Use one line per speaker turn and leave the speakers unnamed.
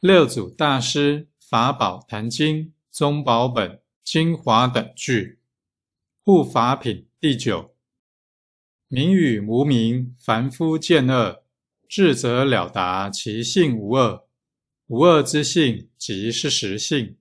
六祖大师法宝坛经宗宝本精华等句护法品第九。名与无名凡夫见恶智者了达其性无恶无恶之性即是实性。